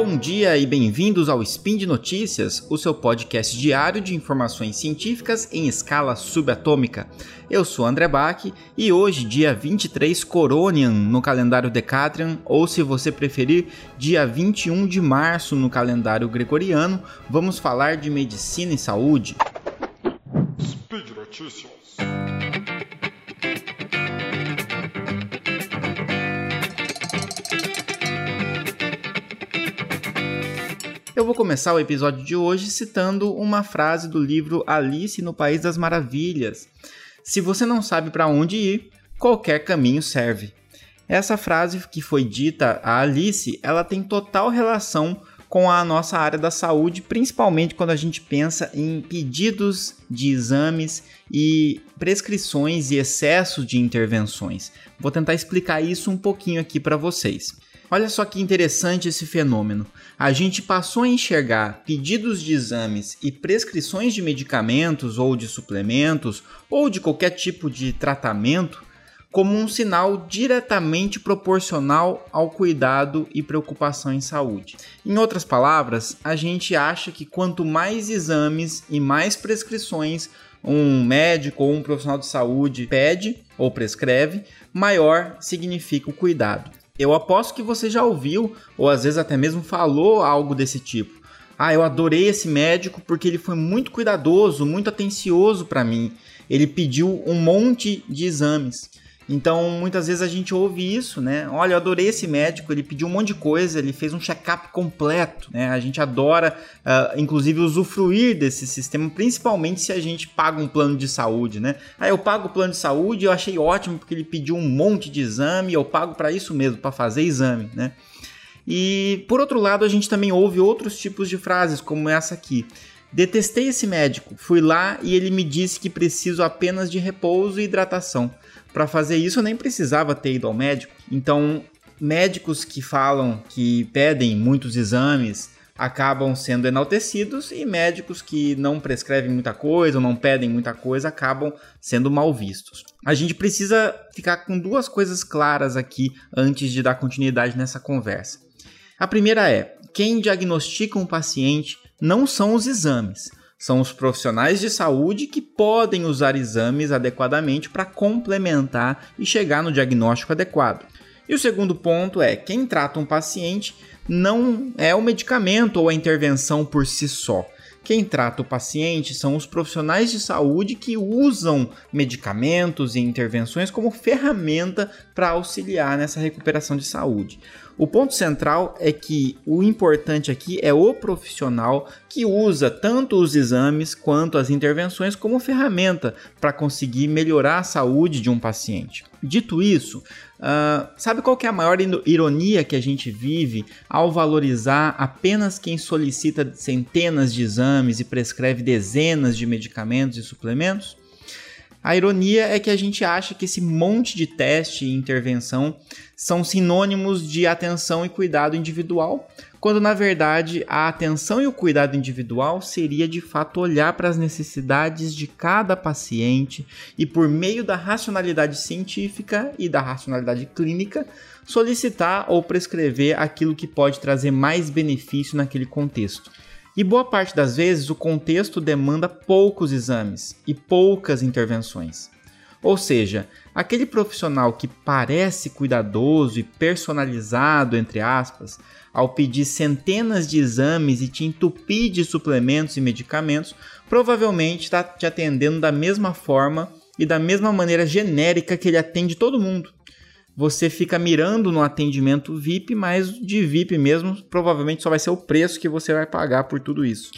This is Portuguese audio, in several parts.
Bom dia e bem-vindos ao Spin de Notícias, o seu podcast diário de informações científicas em escala subatômica. Eu sou André Bach e hoje, dia 23 Coronian no calendário Decatrian, ou se você preferir, dia 21 de março no calendário gregoriano, vamos falar de medicina e saúde. Speed Notícias. Eu vou começar o episódio de hoje citando uma frase do livro Alice no País das Maravilhas. Se você não sabe para onde ir, qualquer caminho serve. Essa frase que foi dita a Alice, ela tem total relação com a nossa área da saúde, principalmente quando a gente pensa em pedidos de exames e prescrições e excesso de intervenções. Vou tentar explicar isso um pouquinho aqui para vocês. Olha só que interessante esse fenômeno. A gente passou a enxergar pedidos de exames e prescrições de medicamentos ou de suplementos ou de qualquer tipo de tratamento como um sinal diretamente proporcional ao cuidado e preocupação em saúde. Em outras palavras, a gente acha que quanto mais exames e mais prescrições um médico ou um profissional de saúde pede ou prescreve, maior significa o cuidado. Eu aposto que você já ouviu, ou às vezes até mesmo falou algo desse tipo. Ah, eu adorei esse médico porque ele foi muito cuidadoso, muito atencioso para mim. Ele pediu um monte de exames. Então, muitas vezes a gente ouve isso, né? Olha, eu adorei esse médico, ele pediu um monte de coisa, ele fez um check-up completo, né? A gente adora, uh, inclusive, usufruir desse sistema, principalmente se a gente paga um plano de saúde, né? Ah, eu pago o plano de saúde, eu achei ótimo porque ele pediu um monte de exame, eu pago para isso mesmo, para fazer exame, né? E, por outro lado, a gente também ouve outros tipos de frases, como essa aqui. Detestei esse médico, fui lá e ele me disse que preciso apenas de repouso e hidratação. Para fazer isso eu nem precisava ter ido ao médico. Então, médicos que falam que pedem muitos exames acabam sendo enaltecidos e médicos que não prescrevem muita coisa ou não pedem muita coisa acabam sendo mal vistos. A gente precisa ficar com duas coisas claras aqui antes de dar continuidade nessa conversa. A primeira é: quem diagnostica um paciente não são os exames, são os profissionais de saúde que podem usar exames adequadamente para complementar e chegar no diagnóstico adequado. E o segundo ponto é: quem trata um paciente não é o medicamento ou a intervenção por si só. Quem trata o paciente são os profissionais de saúde que usam medicamentos e intervenções como ferramenta para auxiliar nessa recuperação de saúde. O ponto central é que o importante aqui é o profissional que usa tanto os exames quanto as intervenções como ferramenta para conseguir melhorar a saúde de um paciente. Dito isso, uh, sabe qual é a maior ironia que a gente vive ao valorizar apenas quem solicita centenas de exames e prescreve dezenas de medicamentos e suplementos? A ironia é que a gente acha que esse monte de teste e intervenção são sinônimos de atenção e cuidado individual, quando na verdade a atenção e o cuidado individual seria de fato olhar para as necessidades de cada paciente e, por meio da racionalidade científica e da racionalidade clínica, solicitar ou prescrever aquilo que pode trazer mais benefício naquele contexto. E boa parte das vezes o contexto demanda poucos exames e poucas intervenções. Ou seja, aquele profissional que parece cuidadoso e personalizado, entre aspas, ao pedir centenas de exames e te entupir de suplementos e medicamentos, provavelmente está te atendendo da mesma forma e da mesma maneira genérica que ele atende todo mundo você fica mirando no atendimento VIP, mas de VIP mesmo, provavelmente só vai ser o preço que você vai pagar por tudo isso.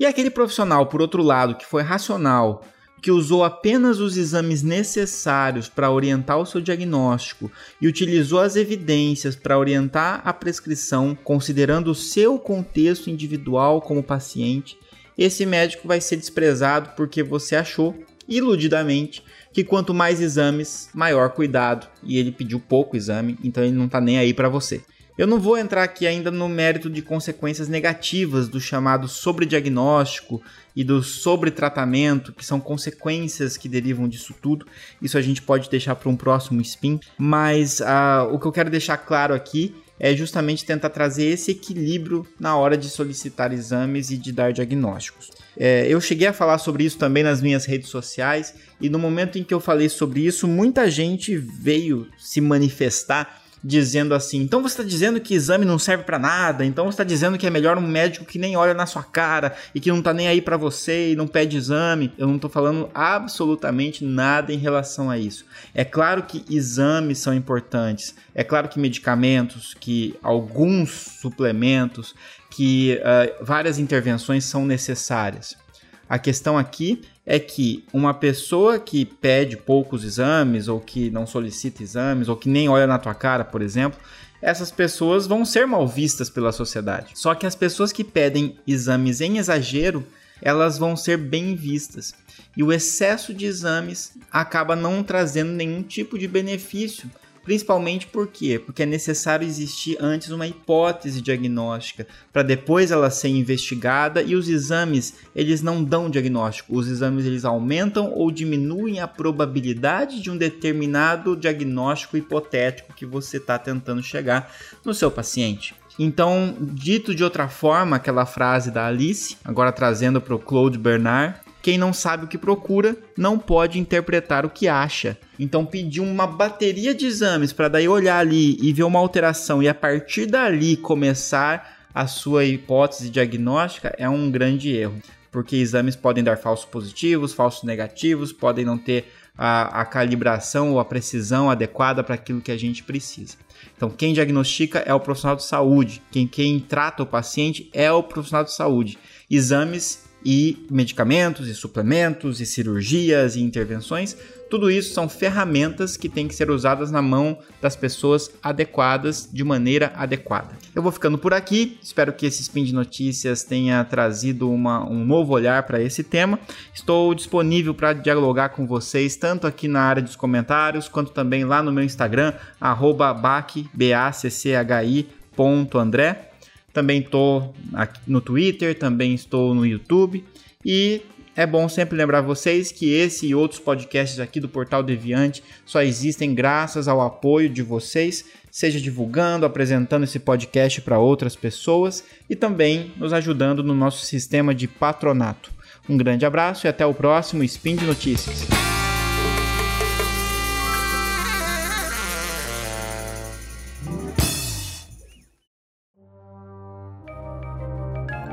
E aquele profissional, por outro lado, que foi racional, que usou apenas os exames necessários para orientar o seu diagnóstico e utilizou as evidências para orientar a prescrição, considerando o seu contexto individual como paciente, esse médico vai ser desprezado porque você achou, iludidamente, que quanto mais exames, maior cuidado. E ele pediu pouco exame, então ele não está nem aí para você. Eu não vou entrar aqui ainda no mérito de consequências negativas do chamado sobrediagnóstico e do sobretratamento, que são consequências que derivam disso tudo. Isso a gente pode deixar para um próximo spin. Mas uh, o que eu quero deixar claro aqui é justamente tentar trazer esse equilíbrio na hora de solicitar exames e de dar diagnósticos. É, eu cheguei a falar sobre isso também nas minhas redes sociais, e no momento em que eu falei sobre isso, muita gente veio se manifestar dizendo assim: então você está dizendo que exame não serve para nada, então você está dizendo que é melhor um médico que nem olha na sua cara e que não está nem aí para você e não pede exame. Eu não estou falando absolutamente nada em relação a isso. É claro que exames são importantes, é claro que medicamentos, que alguns suplementos, que uh, várias intervenções são necessárias. A questão aqui é que uma pessoa que pede poucos exames, ou que não solicita exames, ou que nem olha na tua cara, por exemplo, essas pessoas vão ser mal vistas pela sociedade. Só que as pessoas que pedem exames em exagero, elas vão ser bem vistas. E o excesso de exames acaba não trazendo nenhum tipo de benefício Principalmente por quê? Porque é necessário existir antes uma hipótese diagnóstica para depois ela ser investigada e os exames, eles não dão diagnóstico. Os exames eles aumentam ou diminuem a probabilidade de um determinado diagnóstico hipotético que você está tentando chegar no seu paciente. Então, dito de outra forma, aquela frase da Alice, agora trazendo para o Claude Bernard, quem não sabe o que procura não pode interpretar o que acha. Então, pedir uma bateria de exames para daí olhar ali e ver uma alteração e a partir dali começar a sua hipótese diagnóstica é um grande erro, porque exames podem dar falsos positivos, falsos negativos, podem não ter a, a calibração ou a precisão adequada para aquilo que a gente precisa. Então, quem diagnostica é o profissional de saúde, quem, quem trata o paciente é o profissional de saúde. Exames e medicamentos e suplementos e cirurgias e intervenções, tudo isso são ferramentas que têm que ser usadas na mão das pessoas adequadas de maneira adequada. Eu vou ficando por aqui, espero que esse Spin de Notícias tenha trazido uma, um novo olhar para esse tema. Estou disponível para dialogar com vocês, tanto aqui na área dos comentários, quanto também lá no meu Instagram, arroba bacchi.andré. Também estou no Twitter, também estou no YouTube. E é bom sempre lembrar vocês que esse e outros podcasts aqui do Portal Deviante só existem graças ao apoio de vocês, seja divulgando, apresentando esse podcast para outras pessoas e também nos ajudando no nosso sistema de patronato. Um grande abraço e até o próximo Spin de Notícias.